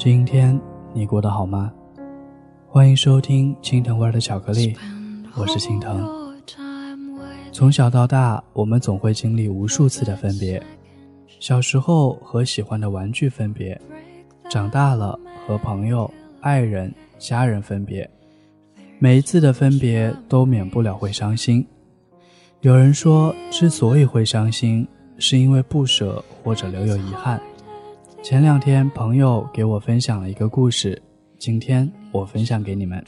今天你过得好吗？欢迎收听青藤味的巧克力，我是青藤。从小到大，我们总会经历无数次的分别。小时候和喜欢的玩具分别，长大了和朋友、爱人、家人分别。每一次的分别都免不了会伤心。有人说，之所以会伤心，是因为不舍或者留有遗憾。前两天，朋友给我分享了一个故事，今天我分享给你们。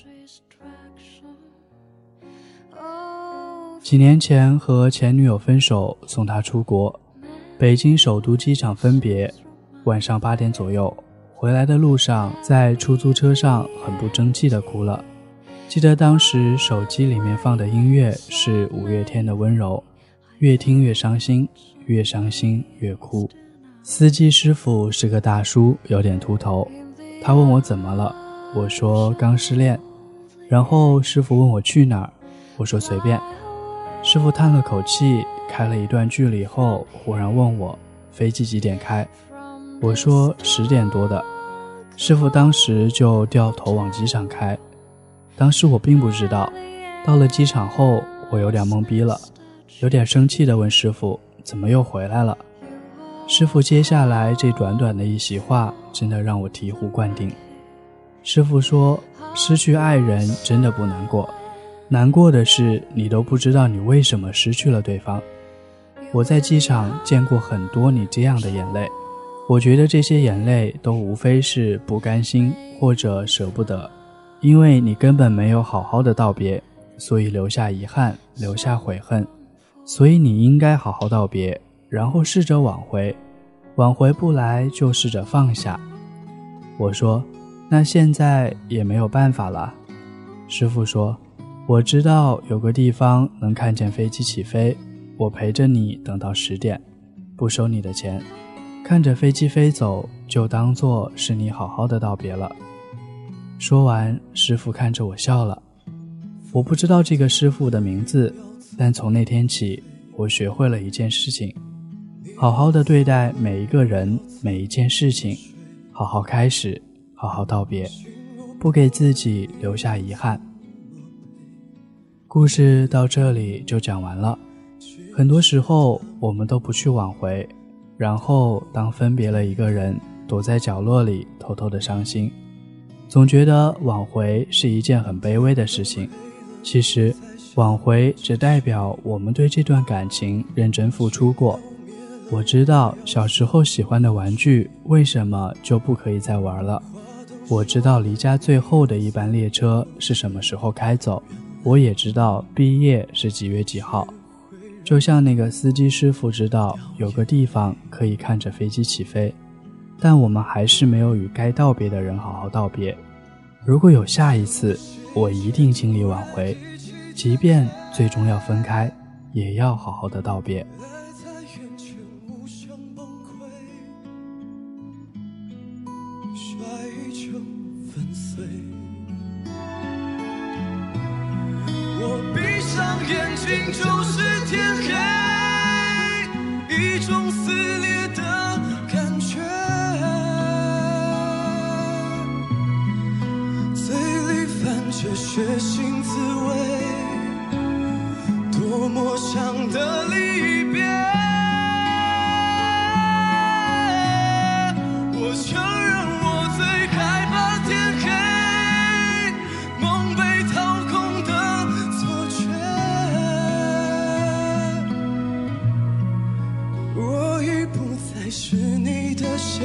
几年前和前女友分手，送她出国，北京首都机场分别，晚上八点左右，回来的路上，在出租车上很不争气的哭了。记得当时手机里面放的音乐是五月天的温柔，越听越伤心，越伤心越哭。司机师傅是个大叔，有点秃头。他问我怎么了，我说刚失恋。然后师傅问我去哪儿，我说随便。师傅叹了口气，开了一段距离后，忽然问我飞机几点开，我说十点多的。师傅当时就掉头往机场开。当时我并不知道，到了机场后，我有点懵逼了，有点生气的问师傅怎么又回来了。师傅接下来这短短的一席话，真的让我醍醐灌顶。师傅说：“失去爱人真的不难过，难过的是你都不知道你为什么失去了对方。”我在机场见过很多你这样的眼泪，我觉得这些眼泪都无非是不甘心或者舍不得，因为你根本没有好好的道别，所以留下遗憾，留下悔恨，所以你应该好好道别。然后试着挽回，挽回不来就试着放下。我说：“那现在也没有办法了。”师傅说：“我知道有个地方能看见飞机起飞，我陪着你等到十点，不收你的钱，看着飞机飞走，就当做是你好好的道别了。”说完，师傅看着我笑了。我不知道这个师傅的名字，但从那天起，我学会了一件事情。好好的对待每一个人，每一件事情，好好开始，好好道别，不给自己留下遗憾。故事到这里就讲完了。很多时候我们都不去挽回，然后当分别了一个人，躲在角落里偷偷的伤心，总觉得挽回是一件很卑微的事情。其实，挽回只代表我们对这段感情认真付出过。我知道小时候喜欢的玩具为什么就不可以再玩了。我知道离家最后的一班列车是什么时候开走，我也知道毕业是几月几号。就像那个司机师傅知道有个地方可以看着飞机起飞，但我们还是没有与该道别的人好好道别。如果有下一次，我一定尽力挽回，即便最终要分开，也要好好的道别。眼睛就是天黑，一种撕裂的感觉，嘴里泛着血腥滋味，多么强的离。你的谁，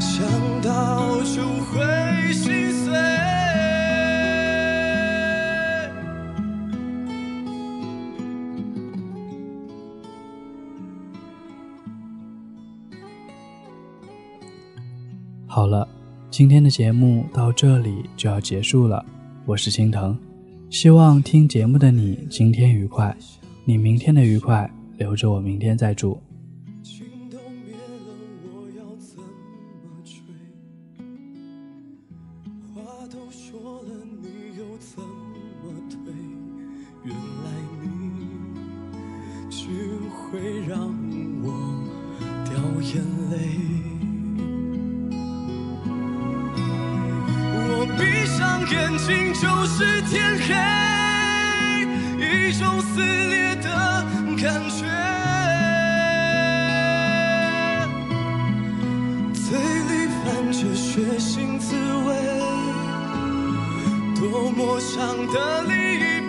想到。就会心碎。好了，今天的节目到这里就要结束了。我是心疼，希望听节目的你今天愉快，你明天的愉快留着我明天再祝。会让我掉眼泪。我闭上眼睛就是天黑，一种撕裂的感觉。嘴里泛着血腥滋味，多么伤的离